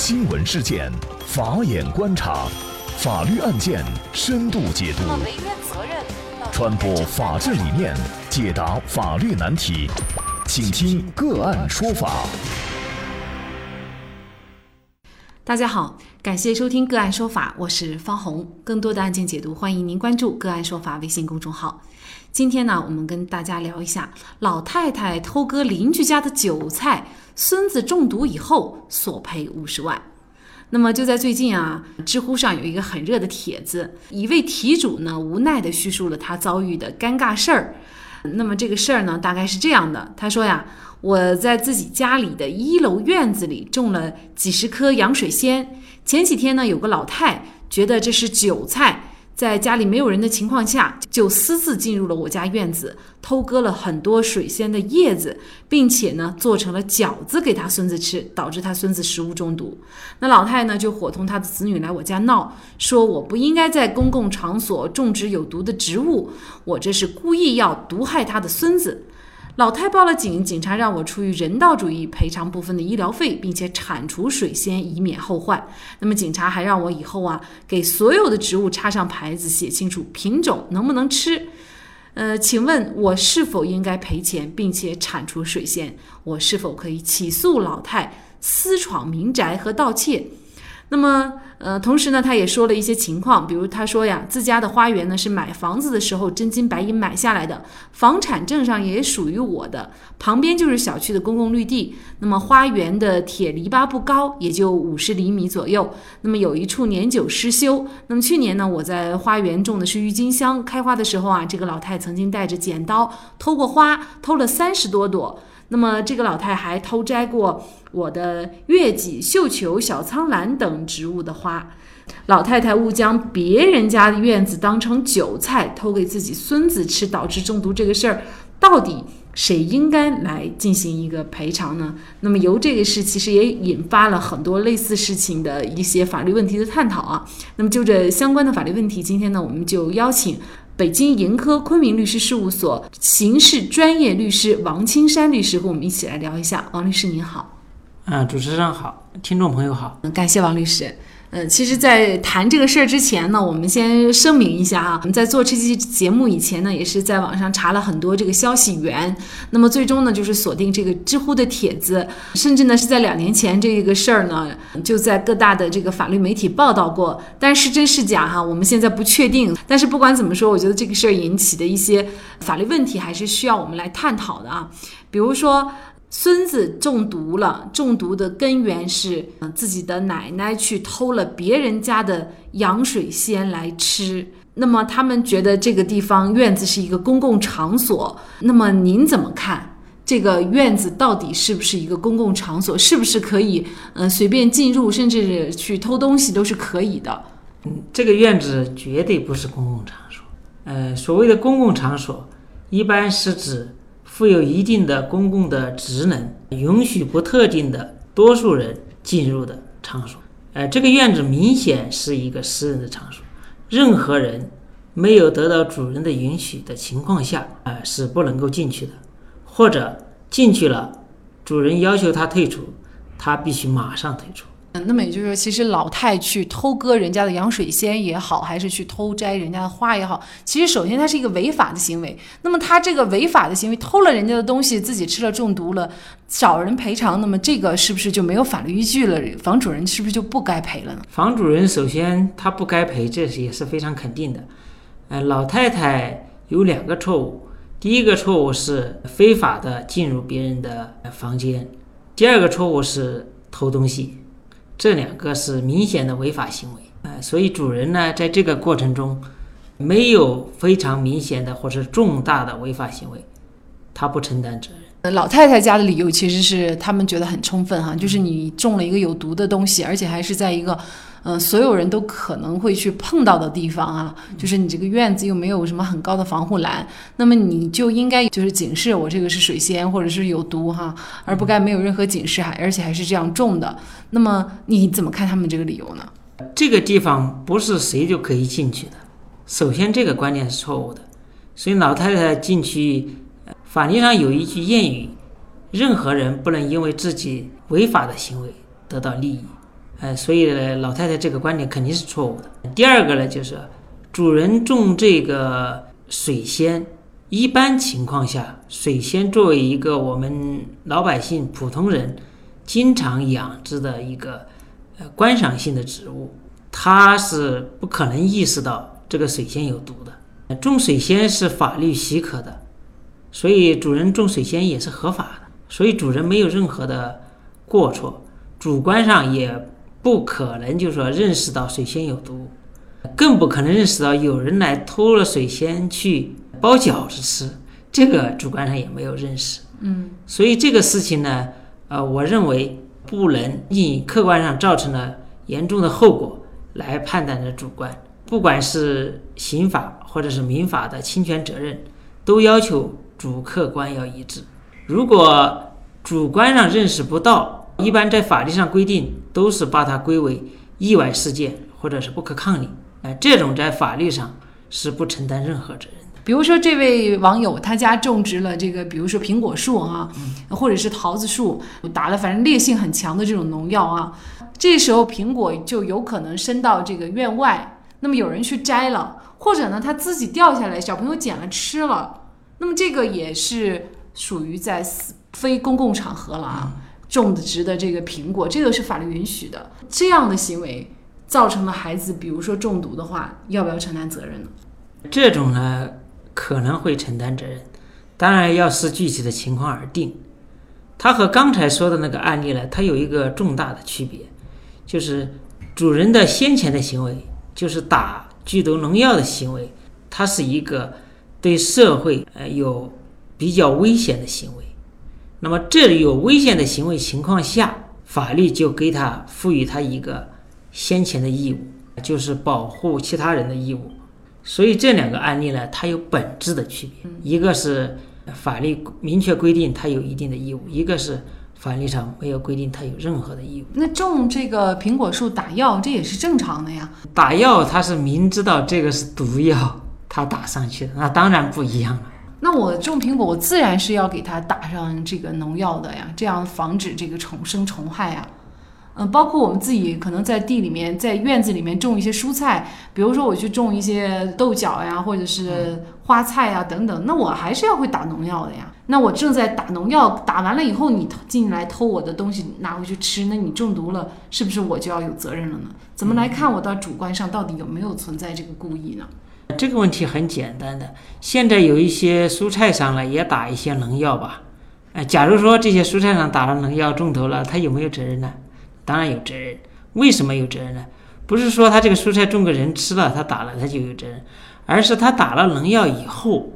新闻事件，法眼观察，法律案件深度解读，传播法治理念，解答法律难题，请听个案说法。大家好，感谢收听个案说法，我是方红。更多的案件解读，欢迎您关注个案说法微信公众号。今天呢，我们跟大家聊一下老太太偷割邻居家的韭菜，孙子中毒以后索赔五十万。那么就在最近啊，知乎上有一个很热的帖子，一位题主呢无奈地叙述了他遭遇的尴尬事儿。那么这个事儿呢，大概是这样的：他说呀，我在自己家里的一楼院子里种了几十棵洋水仙，前几天呢，有个老太觉得这是韭菜。在家里没有人的情况下，就私自进入了我家院子，偷割了很多水仙的叶子，并且呢，做成了饺子给他孙子吃，导致他孙子食物中毒。那老太呢，就伙同他的子女来我家闹，说我不应该在公共场所种植有毒的植物，我这是故意要毒害他的孙子。老太报了警，警察让我出于人道主义赔偿部分的医疗费，并且铲除水仙，以免后患。那么警察还让我以后啊，给所有的植物插上牌子，写清楚品种能不能吃。呃，请问我是否应该赔钱，并且铲除水仙？我是否可以起诉老太私闯民宅和盗窃？那么，呃，同时呢，他也说了一些情况，比如他说呀，自家的花园呢是买房子的时候真金白银买下来的，房产证上也属于我的，旁边就是小区的公共绿地。那么花园的铁篱笆不高，也就五十厘米左右。那么有一处年久失修。那么去年呢，我在花园种的是郁金香，开花的时候啊，这个老太曾经带着剪刀偷过花，偷了三十多朵。那么这个老太还偷摘过我的月季、绣球、小苍兰等植物的花。老太太误将别人家的院子当成韭菜偷给自己孙子吃，导致中毒这个事儿，到底谁应该来进行一个赔偿呢？那么由这个事其实也引发了很多类似事情的一些法律问题的探讨啊。那么就这相关的法律问题，今天呢我们就邀请。北京盈科昆明律师事务所刑事专业律师王青山律师和我们一起来聊一下。王律师您好，嗯，主持人好，听众朋友好，感谢王律师。嗯，其实，在谈这个事儿之前呢，我们先声明一下啊，我们在做这期节目以前呢，也是在网上查了很多这个消息源，那么最终呢，就是锁定这个知乎的帖子，甚至呢是在两年前这个事儿呢，就在各大的这个法律媒体报道过，但是真是假哈，我们现在不确定。但是不管怎么说，我觉得这个事儿引起的一些法律问题，还是需要我们来探讨的啊，比如说。孙子中毒了，中毒的根源是自己的奶奶去偷了别人家的洋水仙来吃。那么他们觉得这个地方院子是一个公共场所，那么您怎么看？这个院子到底是不是一个公共场所？是不是可以嗯随便进入，甚至去偷东西都是可以的？嗯，这个院子绝对不是公共场所。呃，所谓的公共场所，一般是指。负有一定的公共的职能，允许不特定的多数人进入的场所。呃，这个院子明显是一个私人的场所，任何人没有得到主人的允许的情况下，啊，是不能够进去的。或者进去了，主人要求他退出，他必须马上退出。那么也就是说，其实老太去偷割人家的洋水仙也好，还是去偷摘人家的花也好，其实首先它是一个违法的行为。那么他这个违法的行为，偷了人家的东西，自己吃了中毒了，找人赔偿，那么这个是不是就没有法律依据了？房主人是不是就不该赔了呢？房主人首先他不该赔，这是也是非常肯定的。呃，老太太有两个错误，第一个错误是非法的进入别人的房间，第二个错误是偷东西。这两个是明显的违法行为，呃，所以主人呢，在这个过程中没有非常明显的或者重大的违法行为，他不承担责任。老太太家的理由其实是他们觉得很充分哈，就是你种了一个有毒的东西，而且还是在一个，嗯，所有人都可能会去碰到的地方啊，就是你这个院子又没有什么很高的防护栏，那么你就应该就是警示我这个是水仙或者是有毒哈，而不该没有任何警示还而且还是这样种的。那么你怎么看他们这个理由呢？这个地方不是谁就可以进去的，首先这个观念是错误的，所以老太太进去。法律上有一句谚语：“任何人不能因为自己违法的行为得到利益。”呃，所以呢，老太太这个观点肯定是错误的。第二个呢，就是主人种这个水仙，一般情况下，水仙作为一个我们老百姓普通人经常养殖的一个呃观赏性的植物，它是不可能意识到这个水仙有毒的。种水仙是法律许可的，所以主人种水仙也是合法的，所以主人没有任何的过错，主观上也不可能就说认识到水仙有毒，更不可能认识到有人来偷了水仙去包饺子吃，这个主观上也没有认识。嗯，所以这个事情呢，呃，我认为不能以客观上造成了严重的后果来判断的主观。不管是刑法或者是民法的侵权责任，都要求主客观要一致。如果主观上认识不到，一般在法律上规定都是把它归为意外事件或者是不可抗力。哎，这种在法律上是不承担任何责任的。比如说这位网友他家种植了这个，比如说苹果树啊，或者是桃子树，打了反正烈性很强的这种农药啊，这时候苹果就有可能伸到这个院外。那么有人去摘了，或者呢，他自己掉下来，小朋友捡了吃了，那么这个也是属于在非公共场合了啊，种植的这个苹果，这个是法律允许的。这样的行为造成了孩子，比如说中毒的话，要不要承担责任呢？这种呢可能会承担责任，当然要视具体的情况而定。它和刚才说的那个案例呢，它有一个重大的区别，就是主人的先前的行为。就是打剧毒农药的行为，它是一个对社会呃有比较危险的行为。那么这里有危险的行为情况下，法律就给他赋予他一个先前的义务，就是保护其他人的义务。所以这两个案例呢，它有本质的区别，一个是法律明确规定他有一定的义务，一个是。法律上没有规定他有任何的义务。那种这个苹果树打药，这也是正常的呀。打药他是明知道这个是毒药，他打上去的，那当然不一样了。那我种苹果，我自然是要给它打上这个农药的呀，这样防止这个虫生虫害呀。嗯，包括我们自己可能在地里面，在院子里面种一些蔬菜，比如说我去种一些豆角呀，或者是花菜呀等等，那我还是要会打农药的呀。那我正在打农药，打完了以后你进来偷我的东西拿回去吃，那你中毒了，是不是我就要有责任了呢？怎么来看我到主观上到底有没有存在这个故意呢？这个问题很简单的，现在有一些蔬菜上呢也打一些农药吧？哎，假如说这些蔬菜上打了农药中毒了，他有没有责任呢？当然有责任，为什么有责任呢？不是说他这个蔬菜种个人吃了，他打了他就有责任，而是他打了农药以后，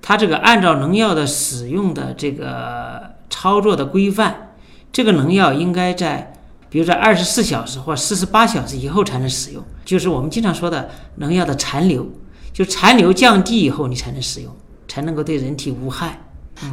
他这个按照农药的使用的这个操作的规范，这个农药应该在，比如在二十四小时或四十八小时以后才能使用，就是我们经常说的农药的残留，就残留降低以后你才能使用，才能够对人体无害。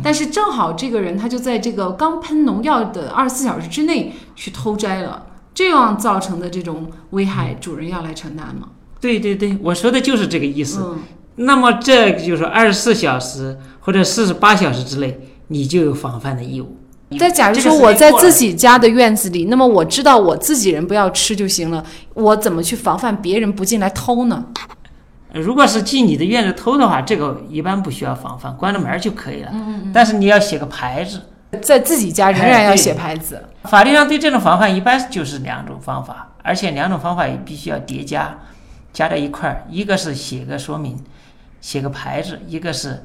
但是正好这个人他就在这个刚喷农药的二十四小时之内去偷摘了，这样造成的这种危害，主人要来承担吗？对对对，我说的就是这个意思。那么这就是二十四小时或者四十八小时之内，你就有防范的义务。再假如说我在自己家的院子里，那么我知道我自己人不要吃就行了，我怎么去防范别人不进来偷呢？如果是进你的院子偷的话，这个一般不需要防范，关了门就可以了。嗯嗯。但是你要写个牌子，在自己家仍然要写牌子。法律上对这种防范一般就是两种方法，而且两种方法也必须要叠加，加在一块儿。一个是写个说明，写个牌子；一个是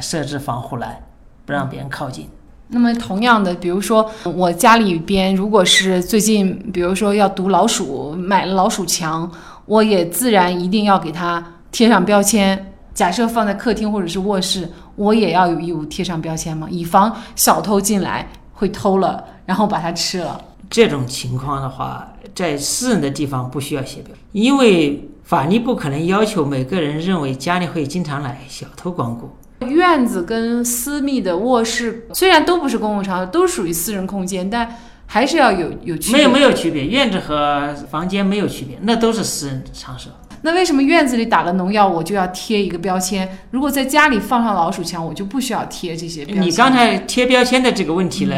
设置防护栏，不让别人靠近。那么同样的，比如说我家里边，如果是最近，比如说要毒老鼠，买了老鼠墙。我也自然一定要给它贴上标签。假设放在客厅或者是卧室，我也要有义务贴上标签吗？以防小偷进来会偷了，然后把它吃了。这种情况的话，在私人的地方不需要写标，因为法律不可能要求每个人认为家里会经常来小偷光顾。院子跟私密的卧室虽然都不是公共场所，都属于私人空间，但。还是要有有区别，没有没有区别，院子和房间没有区别，那都是私人场所。那为什么院子里打了农药，我就要贴一个标签？如果在家里放上老鼠墙，我就不需要贴这些标签。你刚才贴标签的这个问题呢，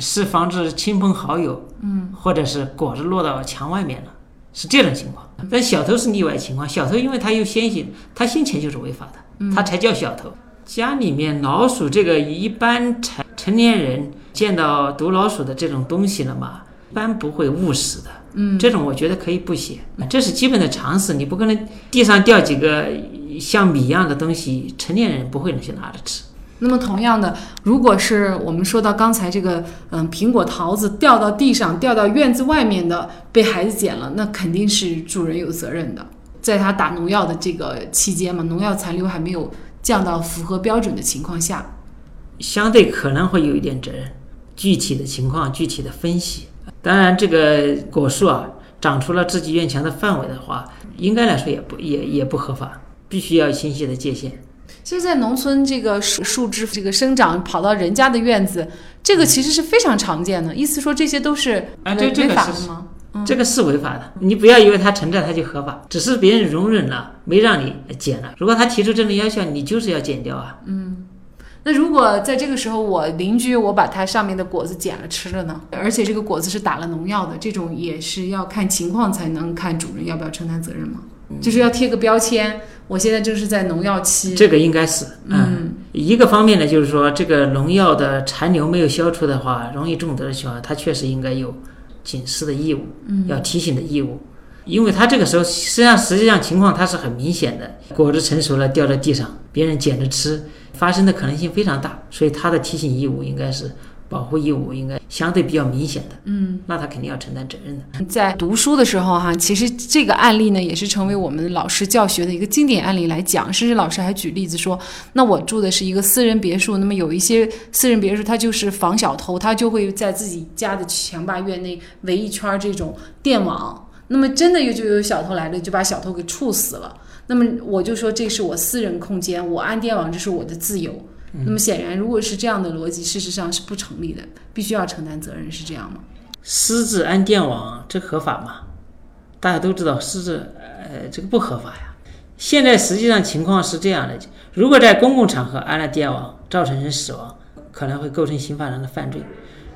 是防止亲朋好友，嗯，或者是果子落到墙外面了，是这种情况。但小偷是例外情况，小偷因为他有先行，他先前就是违法的，他才叫小偷。家里面老鼠这个一般成成年人见到毒老鼠的这种东西了嘛，一般不会误食的。嗯，这种我觉得可以不写，这是基本的常识。你不可能地上掉几个像米一样的东西，成年人不会去拿着吃。那么同样的，如果是我们说到刚才这个，嗯，苹果桃子掉到地上，掉到院子外面的，被孩子捡了，那肯定是主人有责任的。在他打农药的这个期间嘛，农药残留还没有。降到符合标准的情况下，相对可能会有一点责任。具体的情况具体的分析。当然，这个果树啊，长出了自己院墙的范围的话，应该来说也不也也不合法，必须要清晰的界限。现在农村这个树树枝这个生长跑到人家的院子，这个其实是非常常见的。意思说这些都是违法的吗？这个是违法的，你不要以为它存在它就合法，只是别人容忍了，没让你剪了。如果他提出这种要求，你就是要剪掉啊。嗯，那如果在这个时候我邻居我把它上面的果子剪了吃了呢？而且这个果子是打了农药的，这种也是要看情况才能看主人要不要承担责任吗？就是要贴个标签，我现在正是在农药期。这个应该是，嗯，一个方面呢，就是说这个农药的残留没有消除的话，容易中毒的情况，它确实应该有。警示的义务，嗯要提醒的义务，因为他这个时候实际上实际上情况他是很明显的，果子成熟了掉在地上，别人捡着吃，发生的可能性非常大，所以他的提醒义务应该是。保护义务应该相对比较明显的，嗯，那他肯定要承担责任的。在读书的时候哈，其实这个案例呢，也是成为我们老师教学的一个经典案例来讲。甚至老师还举例子说，那我住的是一个私人别墅，那么有一些私人别墅，它就是防小偷，他就会在自己家的墙坝院内围一圈这种电网。那么真的有就有小偷来了，就把小偷给处死了。那么我就说，这是我私人空间，我安电网，这是我的自由。那么显然，如果是这样的逻辑，事实上是不成立的，必须要承担责任，是这样吗？私自安电网，这合法吗？大家都知道，私自，呃，这个不合法呀。现在实际上情况是这样的：如果在公共场合安了电网，造成人死亡，可能会构成刑法上的犯罪；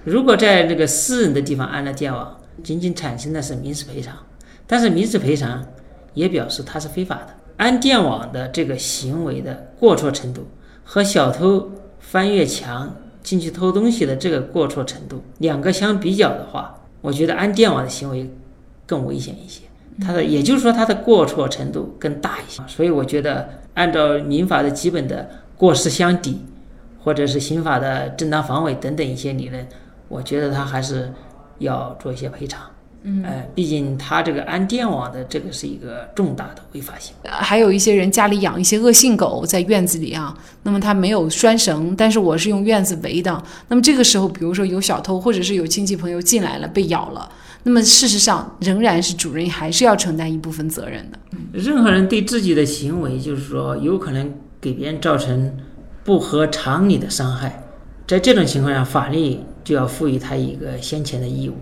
如果在那个私人的地方安了电网，仅仅产生的是民事赔偿，但是民事赔偿也表示它是非法的。安电网的这个行为的过错程度。和小偷翻越墙进去偷东西的这个过错程度，两个相比较的话，我觉得安电网的行为更危险一些。它的也就是说，它的过错程度更大一些。所以我觉得，按照民法的基本的过失相抵，或者是刑法的正当防卫等等一些理论，我觉得他还是要做一些赔偿。嗯，哎，毕竟他这个安电网的这个是一个重大的违法行为。还有一些人家里养一些恶性狗在院子里啊，那么他没有拴绳，但是我是用院子围的。那么这个时候，比如说有小偷或者是有亲戚朋友进来了被咬了，那么事实上仍然是主人还是要承担一部分责任的。任何人对自己的行为，就是说有可能给别人造成不合常理的伤害，在这种情况下，法律就要赋予他一个先前的义务。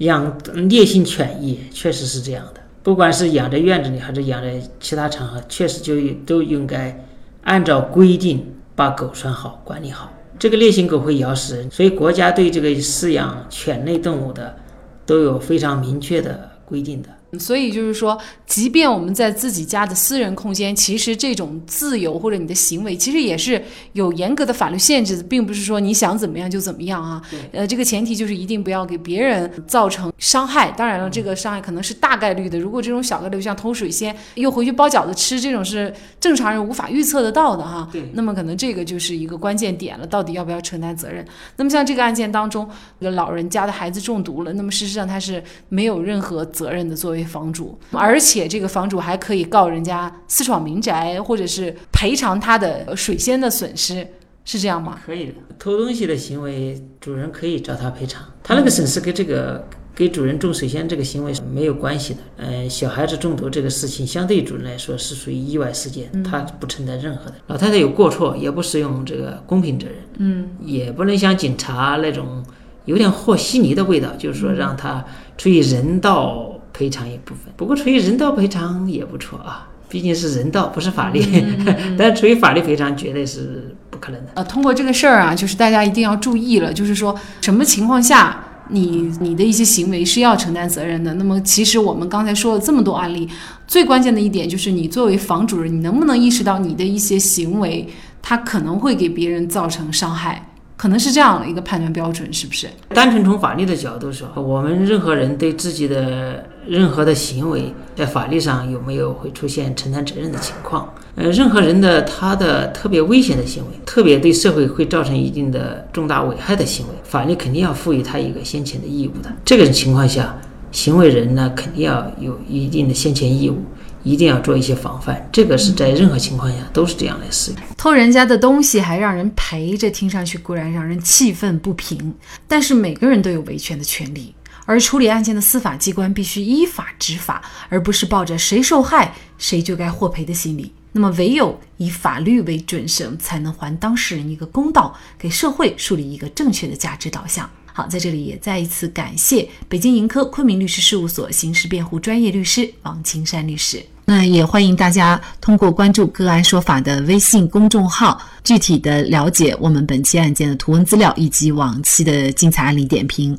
养烈性犬疫确实是这样的，不管是养在院子里还是养在其他场合，确实就都应该按照规定把狗拴好、管理好。这个烈性狗会咬死人，所以国家对这个饲养犬类动物的都有非常明确的规定的。所以就是说，即便我们在自己家的私人空间，其实这种自由或者你的行为，其实也是有严格的法律限制的，并不是说你想怎么样就怎么样啊。呃，这个前提就是一定不要给别人造成伤害。当然了，这个伤害可能是大概率的。如果这种小概率，像偷水仙又回去包饺子吃，这种是正常人无法预测得到的哈。对。那么可能这个就是一个关键点了，到底要不要承担责任？那么像这个案件当中，这个老人家的孩子中毒了，那么事实上他是没有任何责任的，作为。房主，而且这个房主还可以告人家私闯民宅，或者是赔偿他的水仙的损失，是这样吗？可以的，偷东西的行为，主人可以找他赔偿。他那个损失跟这个给主人种水仙这个行为是没有关系的。嗯，小孩子中毒这个事情，相对主人来说是属于意外事件，他不承担任何的。老太太有过错，也不适用这个公平责任。嗯，也不能像警察那种有点和稀泥的味道，就是说让他出于人道。赔偿一部分，不过出于人道赔偿也不错啊。毕竟是人道，不是法律。但出于法律赔偿，绝对是不可能的。呃，通过这个事儿啊，就是大家一定要注意了，就是说什么情况下。你你的一些行为是要承担责任的。那么，其实我们刚才说了这么多案例，最关键的一点就是，你作为房主人，你能不能意识到你的一些行为，它可能会给别人造成伤害。可能是这样的一个判断标准，是不是？单纯从法律的角度说，我们任何人对自己的任何的行为，在法律上有没有会出现承担责任的情况？呃，任何人的他的特别危险的行为，特别对社会会造成一定的重大危害的行为，法律肯定要赋予他一个先前的义务的。这个情况下，行为人呢，肯定要有一定的先前义务。一定要做一些防范，这个是在任何情况下都是这样来使用。偷人家的东西还让人赔，这听上去固然让人气愤不平，但是每个人都有维权的权利，而处理案件的司法机关必须依法执法，而不是抱着谁受害谁就该获赔的心理。那么，唯有以法律为准绳，才能还当事人一个公道，给社会树立一个正确的价值导向。好，在这里也再一次感谢北京盈科昆明律师事务所刑事辩护专业律师王青山律师。那也欢迎大家通过关注“个案说法”的微信公众号，具体的了解我们本期案件的图文资料以及往期的精彩案例点评。